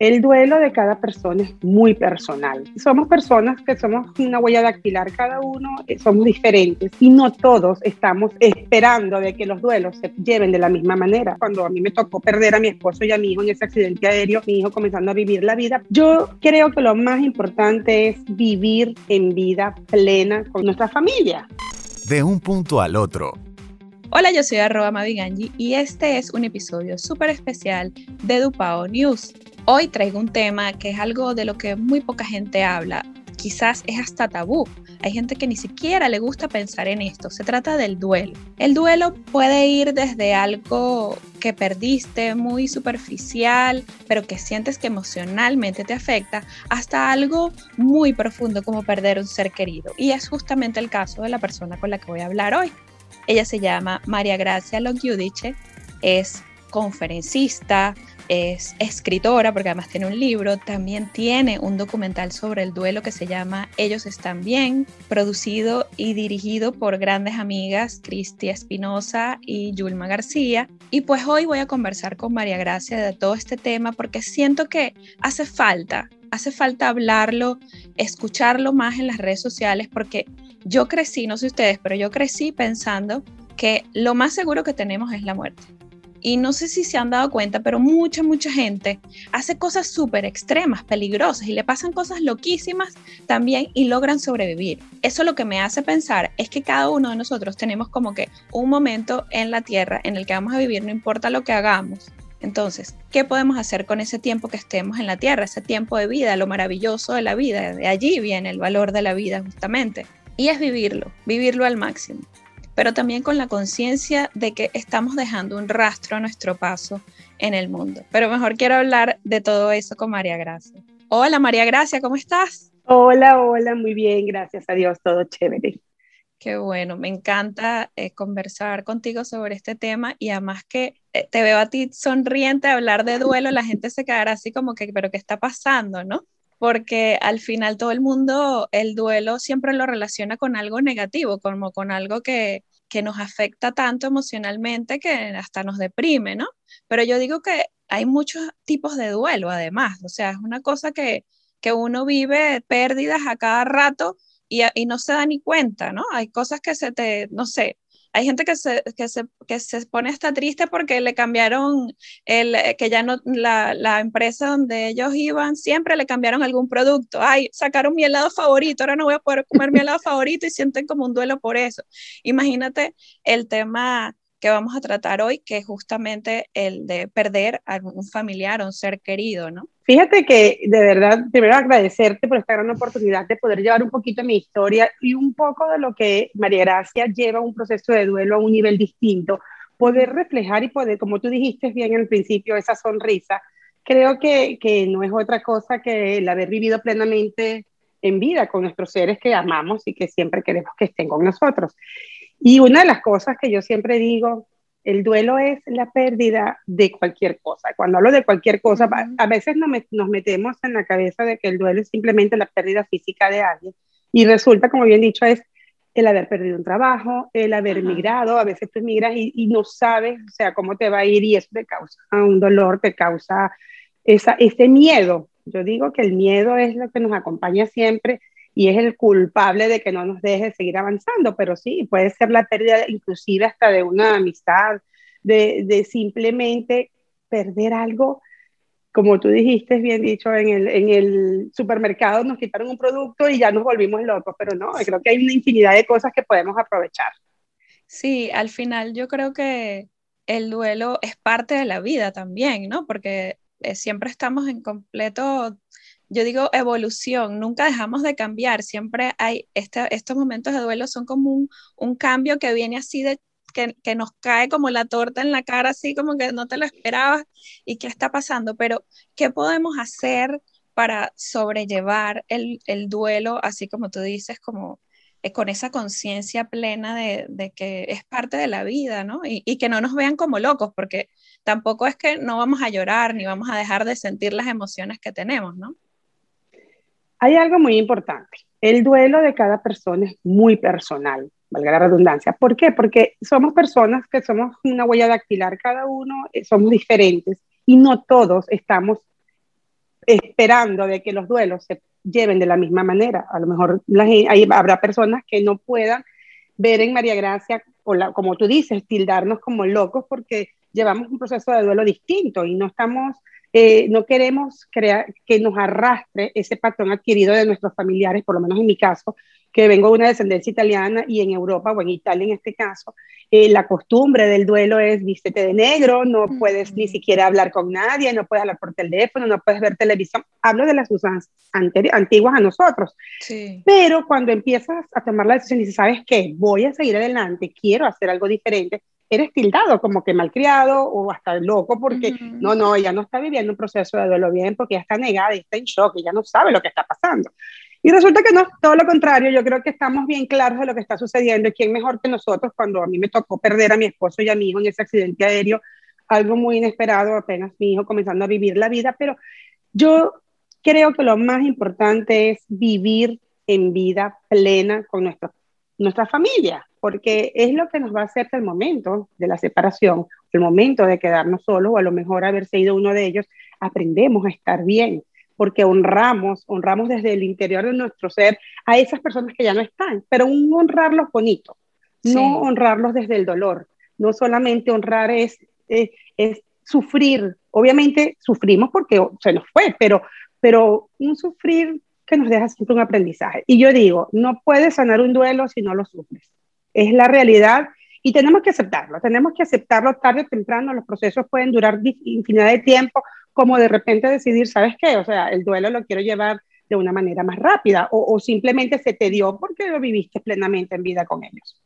El duelo de cada persona es muy personal. Somos personas que somos una huella dactilar, cada uno eh, somos diferentes y no todos estamos esperando de que los duelos se lleven de la misma manera. Cuando a mí me tocó perder a mi esposo y a mi hijo en ese accidente aéreo, mi hijo comenzando a vivir la vida, yo creo que lo más importante es vivir en vida plena con nuestra familia. De un punto al otro. Hola, yo soy arroba Maviganji y este es un episodio súper especial de Dupao News. Hoy traigo un tema que es algo de lo que muy poca gente habla, quizás es hasta tabú. Hay gente que ni siquiera le gusta pensar en esto. Se trata del duelo. El duelo puede ir desde algo que perdiste muy superficial, pero que sientes que emocionalmente te afecta, hasta algo muy profundo como perder un ser querido. Y es justamente el caso de la persona con la que voy a hablar hoy. Ella se llama María Gracia Logiudice, es conferencista, es escritora, porque además tiene un libro, también tiene un documental sobre el duelo que se llama Ellos están bien, producido y dirigido por grandes amigas Cristi Espinosa y Yulma García. Y pues hoy voy a conversar con María Gracia de todo este tema porque siento que hace falta, hace falta hablarlo, escucharlo más en las redes sociales porque yo crecí, no sé ustedes, pero yo crecí pensando que lo más seguro que tenemos es la muerte y no sé si se han dado cuenta, pero mucha, mucha gente hace cosas súper extremas, peligrosas y le pasan cosas loquísimas también y logran sobrevivir. Eso lo que me hace pensar es que cada uno de nosotros tenemos como que un momento en la tierra en el que vamos a vivir, no importa lo que hagamos. Entonces, ¿qué podemos hacer con ese tiempo que estemos en la tierra, ese tiempo de vida, lo maravilloso de la vida? De allí viene el valor de la vida justamente. Y es vivirlo, vivirlo al máximo pero también con la conciencia de que estamos dejando un rastro a nuestro paso en el mundo. Pero mejor quiero hablar de todo eso con María Gracia. Hola María Gracia, ¿cómo estás? Hola, hola, muy bien, gracias a Dios, todo chévere. Qué bueno, me encanta eh, conversar contigo sobre este tema y además que eh, te veo a ti sonriente hablar de duelo, la gente se quedará así como que, pero ¿qué está pasando, no? Porque al final todo el mundo el duelo siempre lo relaciona con algo negativo, como con algo que, nos afecta tanto emocionalmente que hasta nos deprime, ¿no? Pero yo digo que hay muchos tipos de duelo además, o sea, es una cosa que, que uno vive pérdidas a cada rato y, y, no se da ni cuenta, ¿no? Hay cosas que se te, no sé, hay gente que se, que se, que se pone hasta triste porque le cambiaron, el, que ya no, la, la, empresa donde ellos iban, siempre le cambiaron algún producto. Ay, sacaron mi helado favorito, ahora no voy a poder comer mi helado favorito y sienten como un duelo por eso. Imagínate el tema que vamos a tratar hoy, que es justamente el de perder a un familiar o un ser querido, ¿no? Fíjate que de verdad, primero agradecerte por esta gran oportunidad de poder llevar un poquito mi historia y un poco de lo que María Gracia lleva un proceso de duelo a un nivel distinto, poder reflejar y poder, como tú dijiste bien al principio, esa sonrisa, creo que, que no es otra cosa que el haber vivido plenamente en vida con nuestros seres que amamos y que siempre queremos que estén con nosotros. Y una de las cosas que yo siempre digo, el duelo es la pérdida de cualquier cosa. Cuando hablo de cualquier cosa, a veces nos metemos en la cabeza de que el duelo es simplemente la pérdida física de alguien. Y resulta, como bien dicho, es el haber perdido un trabajo, el haber emigrado, a veces tú emigras y, no sabes, o sea, cómo te va a ir y eso te causa un dolor, te causa esa, ese miedo. Yo digo que el miedo es lo que nos acompaña siempre y es el culpable de que no nos deje seguir avanzando, pero sí, puede ser la pérdida inclusive hasta de una amistad, de, de simplemente perder algo, como tú dijiste, bien dicho, en el, en el supermercado nos quitaron un producto y ya nos volvimos locos, pero no, creo que hay una infinidad de cosas que podemos aprovechar. Sí, al final yo creo que el duelo es parte de la vida también, ¿no? Porque eh, siempre estamos en completo yo digo evolución, nunca dejamos de cambiar, siempre hay, este, estos momentos de duelo son como un, cambio que viene así de que, que, nos cae como la torta en la cara, así como que no te lo esperabas y qué está pasando, pero ¿qué podemos hacer para sobrellevar el, el duelo, así como tú dices, como eh, con esa conciencia plena de, de, que es parte de la vida, ¿no? Y, y, que no nos vean como locos, porque tampoco es que no vamos a llorar ni vamos a dejar de sentir las emociones que tenemos, ¿no? Hay algo muy importante. El duelo de cada persona es muy personal, valga la redundancia. ¿Por qué? Porque somos personas que somos una huella dactilar, cada uno eh, somos diferentes y no todos estamos esperando de que los duelos se lleven de la misma manera. A lo mejor la, habrá personas que no puedan ver en María Gracia, o como tú dices, tildarnos como locos porque llevamos un proceso de duelo distinto y no estamos, eh, no queremos crear que nos arrastre ese patrón adquirido de nuestros familiares, por lo menos en mi caso, que vengo de una descendencia italiana y en Europa o en Italia en este caso, eh, la costumbre del duelo es vístete de negro, no puedes ni siquiera hablar con nadie, no puedes hablar por teléfono, no puedes ver televisión. Hablo de las usanzas antiguas a nosotros. Sí. Pero cuando empiezas a tomar la decisión y dices, ¿sabes qué? Voy a seguir adelante, quiero hacer algo diferente, eres tildado como que malcriado o hasta loco porque no, no, ella no está viviendo un proceso de duelo bien porque ya está negada y está en shock y ya no sabe lo que está pasando. Y resulta que no, todo lo contrario, yo creo que estamos bien claros de lo que está sucediendo y quién mejor que nosotros cuando a mí me tocó perder a mi esposo y a mi hijo en ese accidente aéreo, algo muy inesperado, apenas mi hijo comenzando a vivir la vida, pero yo creo que lo más importante es vivir en vida plena con nuestra, nuestra familia, porque es lo que nos va a hacer el momento de la separación, el momento de quedarnos solos o a lo mejor haber sido uno de ellos, aprendemos a estar bien porque honramos, honramos desde el interior de nuestro ser a esas personas que ya no están, pero un honrarlos bonito, no honrarlos desde el dolor, no solamente honrar es, es, sufrir, obviamente sufrimos porque se nos fue, pero, pero un sufrir que nos deja siempre un aprendizaje. Y yo digo, no puedes sanar un duelo si no lo sufres. Es la realidad y tenemos que aceptarlo, tenemos que aceptarlo tarde o temprano, los procesos pueden durar infinidad de tiempo, como de repente decidir, ¿sabes qué? O sea, el duelo lo quiero llevar de una manera más rápida o, o simplemente se te dio porque lo viviste plenamente en vida con ellos.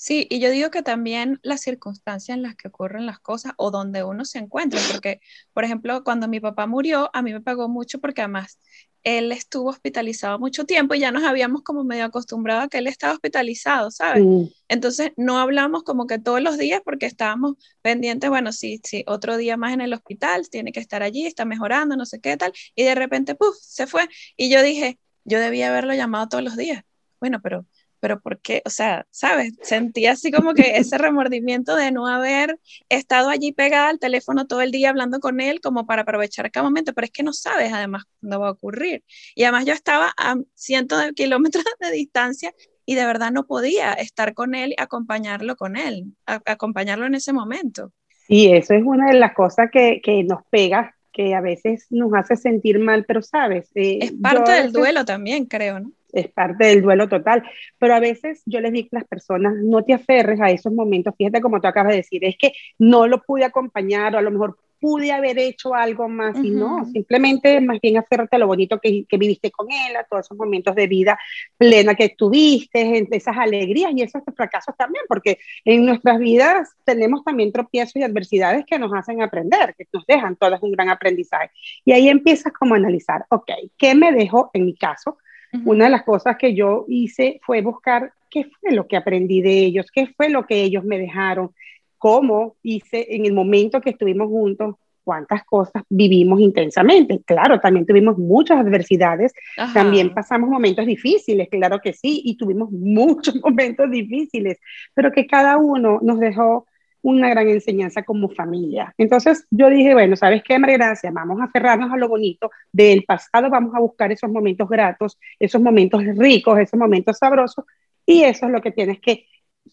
Sí, y yo digo que también las circunstancias en las que ocurren las cosas o donde uno se encuentra, porque, por ejemplo, cuando mi papá murió, a mí me pagó mucho porque además él estuvo hospitalizado mucho tiempo y ya nos habíamos como medio acostumbrado a que él estaba hospitalizado, ¿sabes? Entonces no hablamos como que todos los días porque estábamos pendientes, bueno, sí, sí, otro día más en el hospital, tiene que estar allí, está mejorando, no sé qué tal, y de repente, puff, se fue. Y yo dije, yo debía haberlo llamado todos los días. Bueno, pero pero ¿por qué? O sea, ¿sabes? Sentí así como que ese remordimiento de no haber estado allí pegada al teléfono todo el día hablando con él como para aprovechar cada momento, pero es que no sabes además cuándo va a ocurrir. Y además yo estaba a cientos de kilómetros de distancia y de verdad no podía estar con él y acompañarlo con él, acompañarlo en ese momento. Y eso es una de las cosas que, que nos pega, que a veces nos hace sentir mal, pero sabes. Eh, es parte del duelo también, creo, ¿no? Es parte del duelo total. Pero a veces yo les digo a las personas, no te aferres a esos momentos. Fíjate como tú acabas de decir, es que no lo pude acompañar o a lo mejor pude haber hecho algo más y no, simplemente más bien aférrate a lo bonito que, que, viviste con él, a todos esos momentos de vida plena que tuviste, esas alegrías y esos fracasos también, porque en nuestras vidas tenemos también tropiezos y adversidades que nos hacen aprender, que nos dejan todas un gran aprendizaje. Y ahí empiezas como a analizar, ok, ¿qué me dejó en mi caso? Una de las cosas que yo hice fue buscar qué fue lo que aprendí de ellos, qué fue lo que ellos me dejaron, cómo hice en el momento que estuvimos juntos, cuántas cosas vivimos intensamente. Claro, también tuvimos muchas adversidades, también pasamos momentos difíciles, claro que sí, y tuvimos muchos momentos difíciles, pero que cada uno nos dejó una gran enseñanza como familia. Entonces yo dije, bueno, ¿sabes qué, María Gracia? Vamos a aferrarnos a lo bonito del pasado, vamos a buscar esos momentos gratos, esos momentos ricos, esos momentos sabrosos, y eso es lo que tienes que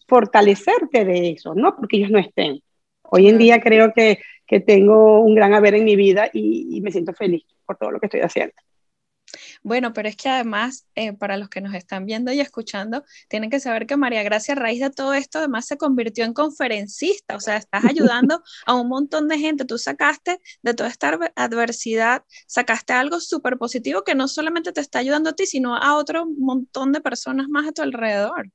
fortalecerte de eso, ¿no? Porque ellos no estén. Hoy en día creo que, que tengo un gran haber en mi vida y, y me siento feliz por todo lo que estoy haciendo. Bueno, pero es que además, eh, para los que nos están viendo y escuchando, tienen que saber que María Gracia, a raíz de todo esto, además se convirtió en conferencista, o sea, estás ayudando a un montón de gente. Tú sacaste de toda esta adversidad, sacaste algo súper positivo que no solamente te está ayudando a ti, sino a otro montón de personas más a tu alrededor.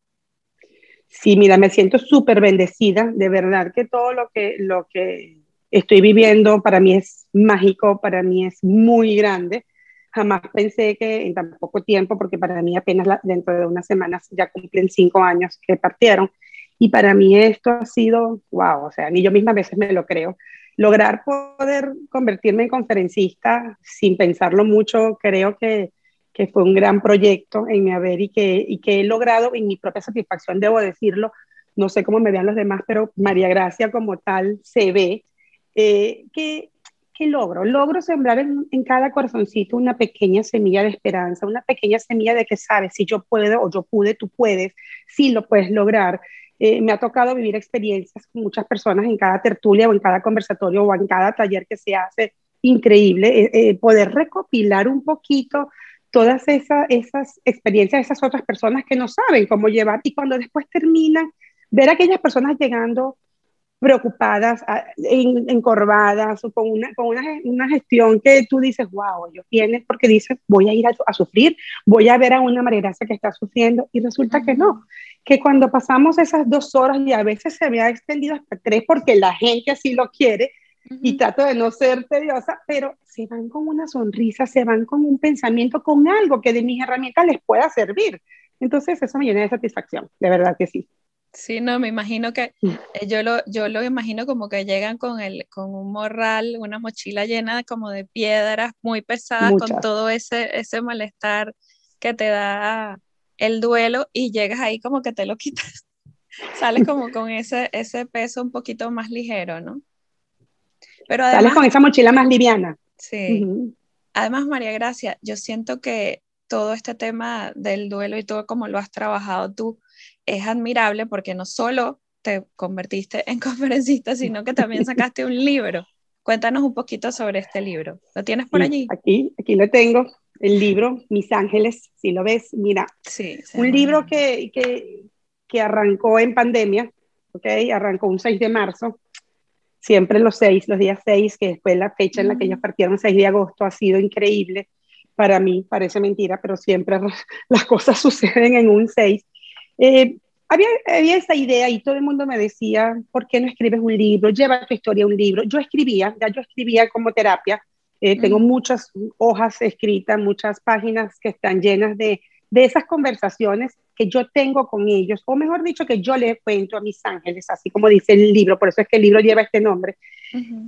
Sí, mira, me siento súper bendecida, de verdad que todo lo que, lo que estoy viviendo para mí es mágico, para mí es muy grande. Jamás pensé que en tan poco tiempo, porque para mí apenas dentro de unas semanas ya cumplen cinco años que partieron, y para mí esto ha sido, wow, o sea, ni yo misma a veces me lo creo. Lograr poder convertirme en conferencista sin pensarlo mucho, creo que que fue un gran proyecto en mi haber y que, y que he logrado en mi propia satisfacción, debo decirlo, no sé cómo me vean los demás, pero María Gracia como tal se ve, eh, que, logro, logro sembrar en, cada corazoncito una pequeña semilla de esperanza, una pequeña semilla de que sabes, si yo puedo o yo pude, tú puedes, sí lo puedes lograr. Eh, me ha tocado vivir experiencias con muchas personas en cada tertulia o en cada conversatorio o en cada taller que se hace, increíble, eh, poder recopilar un poquito todas esas, esas experiencias de esas otras personas que no saben cómo llevar y cuando después terminan, ver a aquellas personas llegando preocupadas, encorvadas o con, una, con una, una, gestión que tú dices, wow, ellos vienen porque dicen, voy a ir a, a, sufrir, voy a ver a una María que está sufriendo y resulta que no, que cuando pasamos esas dos horas y a veces se me ha extendido hasta tres porque la gente así lo quiere, y trato de no ser tediosa, pero se van con una sonrisa, se van con un pensamiento, con algo que de mis herramientas les pueda servir. Entonces eso me llena de satisfacción, de verdad que sí. Sí, no, me imagino que eh, yo lo, yo lo imagino como que llegan con, el, con un morral, una mochila llena como de piedras muy pesadas, con todo ese, ese malestar que te da el duelo y llegas ahí como que te lo quitas. Sales como con ese, ese peso un poquito más ligero, ¿no? Pero además, Sales con esa mochila más liviana. Sí. Además, María Gracia, yo siento que todo este tema del duelo y todo como lo has trabajado tú es admirable porque no solo te convertiste en conferencista, sino que también sacaste un libro. Cuéntanos un poquito sobre este libro. ¿Lo tienes por allí? Aquí, aquí lo tengo, el libro Mis Ángeles, si lo ves, mira. Sí. Un libro que, que, que, arrancó en pandemia, ¿ok? Arrancó un 6 de marzo siempre los seis, los días seis, que después la fecha en la que ellos partieron, 6 de agosto, ha sido increíble. Para mí parece mentira, pero siempre las cosas suceden en un 6. Eh, había, había, esa idea y todo el mundo me decía, ¿por qué no escribes un libro? Lleva tu historia a un libro. Yo escribía, ya yo escribía como terapia. Eh, tengo muchas hojas escritas, muchas páginas que están llenas de, de esas conversaciones que yo tengo con ellos, o mejor dicho, que yo le cuento a mis ángeles, así como dice el libro, por eso es que el libro lleva este nombre.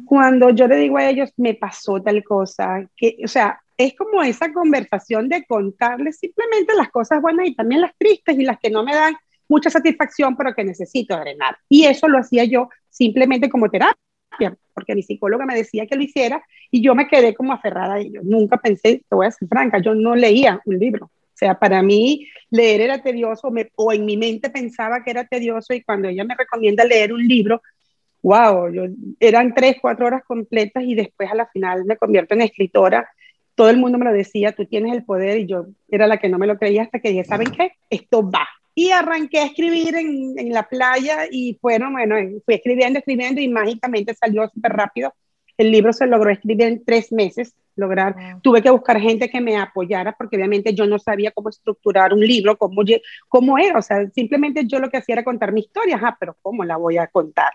Cuando yo le digo a ellos, me pasó tal cosa, que, o sea, es como esa conversación de contarles simplemente las cosas buenas y también las tristes y las que no me dan mucha satisfacción, pero que necesito drenar. Y eso lo hacía yo simplemente como terapia, porque mi psicóloga me decía que lo hiciera y yo me quedé como aferrada a ello. Nunca pensé, te voy a ser franca, yo no leía un libro. O sea, para mí leer era tedioso o en mi mente pensaba que era tedioso y cuando ella me recomienda leer un libro, wow, yo, eran tres, cuatro horas completas y después a la final me convierto en escritora. Todo el mundo me lo decía, tú tienes el poder y yo era la que no me lo creía hasta que dije, ¿saben qué? Esto va. Y arranqué a escribir en, en la playa y bueno, bueno, fui escribiendo, escribiendo y mágicamente salió súper rápido. El libro se logró escribir en tres meses lograr. Tuve que buscar gente que me apoyara porque obviamente yo no sabía cómo estructurar un libro, cómo, cómo era. O sea, simplemente yo lo que hacía era contar mi historia, ajá, pero ¿cómo la voy a contar?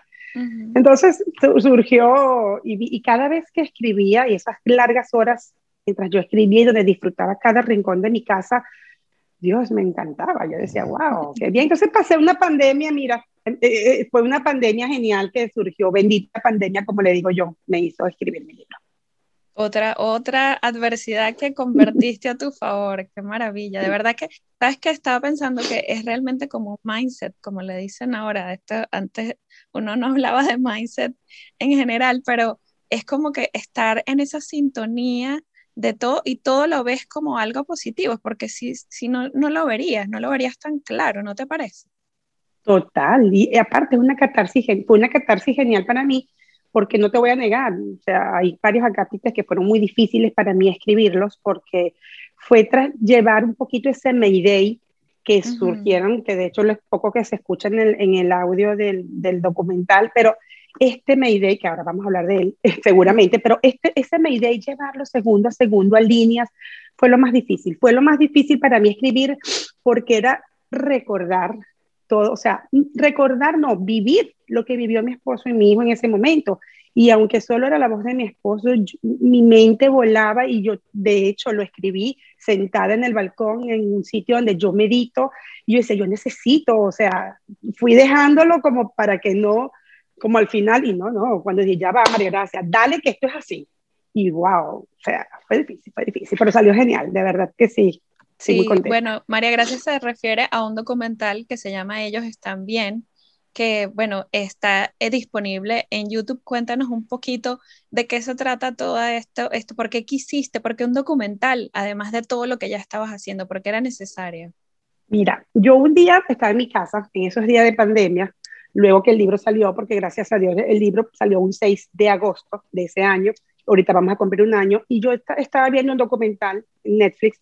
Entonces surgió y, y, cada vez que escribía y esas largas horas mientras yo escribía y donde disfrutaba cada rincón de mi casa, Dios, me encantaba. Yo decía, wow, qué bien. Entonces pasé una pandemia, mira, eh, eh, fue una pandemia genial que surgió, bendita pandemia, como le digo yo, me hizo escribir mi libro. Otra, otra adversidad que convertiste a tu favor, qué maravilla. De verdad que, sabes que estaba pensando que es realmente como un mindset, como le dicen ahora. Esto, antes uno no hablaba de mindset en general, pero es como que estar en esa sintonía de todo y todo lo ves como algo positivo, porque si, si no, no lo verías, no lo verías tan claro, ¿no te parece? Total, y aparte es una catarsis, fue una catarsis genial para mí, porque no te voy a negar, o sea, hay varios acápites que fueron muy difíciles para mí escribirlos porque fue tras llevar un poquito ese Mayday que surgieron, que de hecho es poco que se escucha en el, en el audio del, del, documental, pero este Mayday, que ahora vamos a hablar de él seguramente, pero este, ese Mayday, llevarlo segundo a segundo a líneas, fue lo más difícil. Fue lo más difícil para mí escribir porque era recordar todo, o sea, recordar, no, vivir lo que vivió mi esposo y mi hijo en ese momento. Y aunque solo era la voz de mi esposo, mi mente volaba y yo, de hecho, lo escribí sentada en el balcón en un sitio donde yo medito. Y yo decía, yo necesito, o sea, fui dejándolo como para que no, como al final, y no, no, cuando dije, ya va, María Gracia, dale que esto es así. Y wow, o sea, fue difícil, fue difícil, pero salió genial, de verdad que sí. Sí, bueno, María Gracia se refiere a un documental que se llama Ellos están bien, que, bueno, está eh, disponible en YouTube. Cuéntanos un poquito de qué se trata todo esto, esto, por qué quisiste, por qué un documental, además de todo lo que ya estabas haciendo, por qué era necesario. Mira, yo un día estaba en mi casa, en esos días de pandemia, luego que el libro salió, porque gracias a Dios el libro salió un 6 de agosto de ese año, ahorita vamos a cumplir un año, y yo estaba viendo un documental en Netflix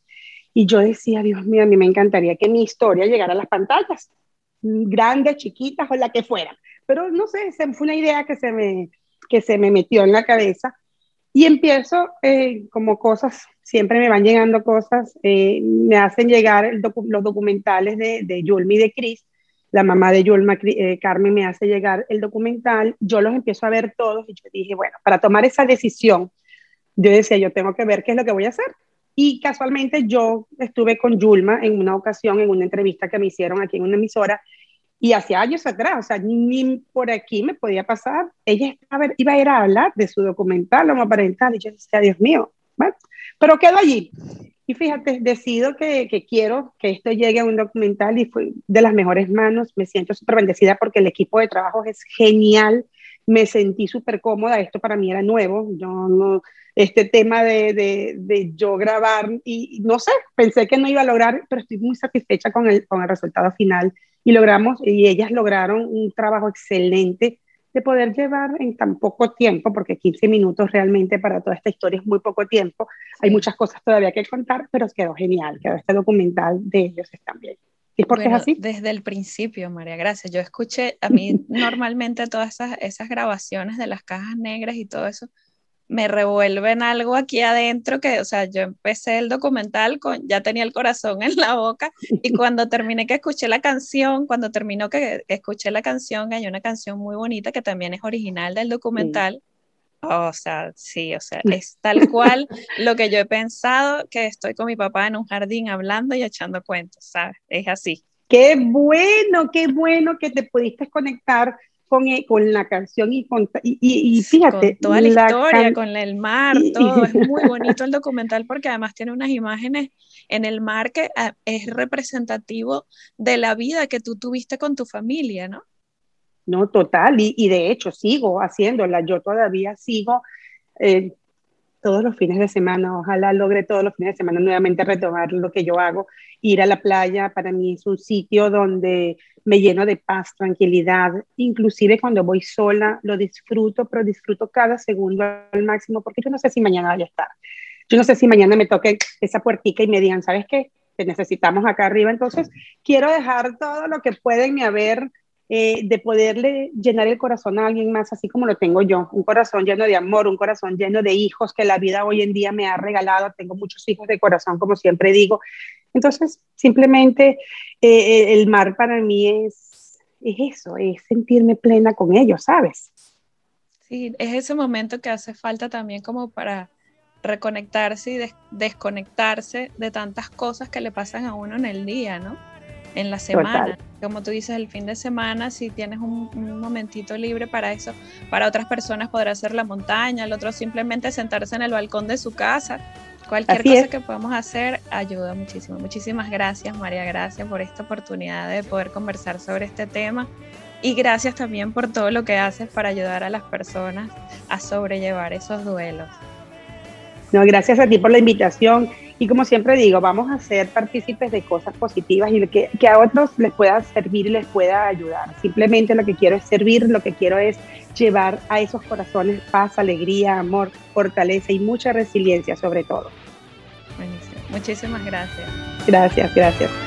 y yo decía, Dios mío, a mí me encantaría que mi historia llegara a las pantallas, grandes, chiquitas o la que fuera. Pero no sé, fue una idea que se me, que se me metió en la cabeza. Y empiezo eh, como cosas, siempre me van llegando cosas, eh, me hacen llegar los documentales de, de Yulma y de Cris. La mamá de Yulma, eh, Carmen, me hace llegar el documental. Yo los empiezo a ver todos y yo dije, bueno, para tomar esa decisión, yo decía, yo tengo que ver qué es lo que voy a hacer. Y casualmente yo estuve con Yulma en una ocasión, en una entrevista que me hicieron aquí en una emisora, y hace años atrás, o sea, ni por aquí me podía pasar. Ella iba a ir a hablar de su documental parental y yo decía, Dios mío, bueno, pero quedo allí. Y fíjate, decido que, quiero que esto llegue a un documental y fue de las mejores manos. Me siento súper bendecida porque el equipo de trabajo es genial. Me sentí súper cómoda. Esto para mí era nuevo. Yo no, este tema de, de, yo grabar y no sé, pensé que no iba a lograr, pero estoy muy satisfecha con el, con el resultado final y logramos, y ellas lograron un trabajo excelente de poder llevar en tan poco tiempo, porque 15 minutos realmente para toda esta historia es muy poco tiempo, hay muchas cosas todavía que contar, pero quedó genial, quedó este documental de ellos también. ¿Y por qué es así? Desde el principio, María Gracia, yo escuché, a mí normalmente todas esas, esas grabaciones de las cajas negras y todo eso, me revuelven algo aquí adentro que, o sea, yo empecé el documental con, ya tenía el corazón en la boca y cuando terminé que escuché la canción, cuando terminó que escuché la canción, hay una canción muy bonita que también es original del documental. O sea, sí, o sea, es tal cual lo que yo he pensado que estoy con mi papá en un jardín hablando y echando cuentos, ¿sabes? Es así. Qué bueno, qué bueno que te pudiste conectar con, e, con la canción y, con, y, y, fíjate. Con toda la, historia, con el mar, todo. es muy bonito el documental porque además tiene unas imágenes en el mar que ah, es representativo de la vida que tú tuviste con tu familia, ¿no? No, total. Y, y de hecho sigo haciéndola. Yo todavía sigo eh, todos los fines de semana. Ojalá logre todos los fines de semana nuevamente retomar lo que yo hago. Ir a la playa para mí es un sitio donde me lleno de paz, tranquilidad. Inclusive cuando voy sola lo disfruto, pero disfruto cada segundo al máximo porque yo no sé si mañana vaya a estar. Yo no sé si mañana me toque esa puertica y me digan, ¿sabes qué? Te necesitamos acá arriba. Entonces, quiero dejar todo lo que pueden me haber eh, de poderle llenar el corazón a alguien más, así como lo tengo yo, un corazón lleno de amor, un corazón lleno de hijos que la vida hoy en día me ha regalado, tengo muchos hijos de corazón, como siempre digo. Entonces, simplemente eh, el mar para mí es, es eso, es sentirme plena con ellos, ¿sabes? Sí, es ese momento que hace falta también como para reconectarse y desconectarse de tantas cosas que le pasan a uno en el día, ¿no? En la semana. Como tú dices, el fin de semana, si tienes un, momentito libre para eso, para otras personas podrá ser la montaña, el otro simplemente sentarse en el balcón de su casa. Cualquier cosa que podamos hacer ayuda muchísimo. Muchísimas gracias, María, gracias por esta oportunidad de poder conversar sobre este tema. Y gracias también por todo lo que haces para ayudar a las personas a sobrellevar esos duelos. No, gracias a ti por la invitación y como siempre digo, vamos a ser partícipes de cosas positivas y que, que a otros les pueda servir y les pueda ayudar. Simplemente lo que quiero es servir, lo que quiero es llevar a esos corazones paz, alegría, amor, fortaleza y mucha resiliencia sobre todo. Buenísimo. Muchísimas gracias. Gracias, gracias.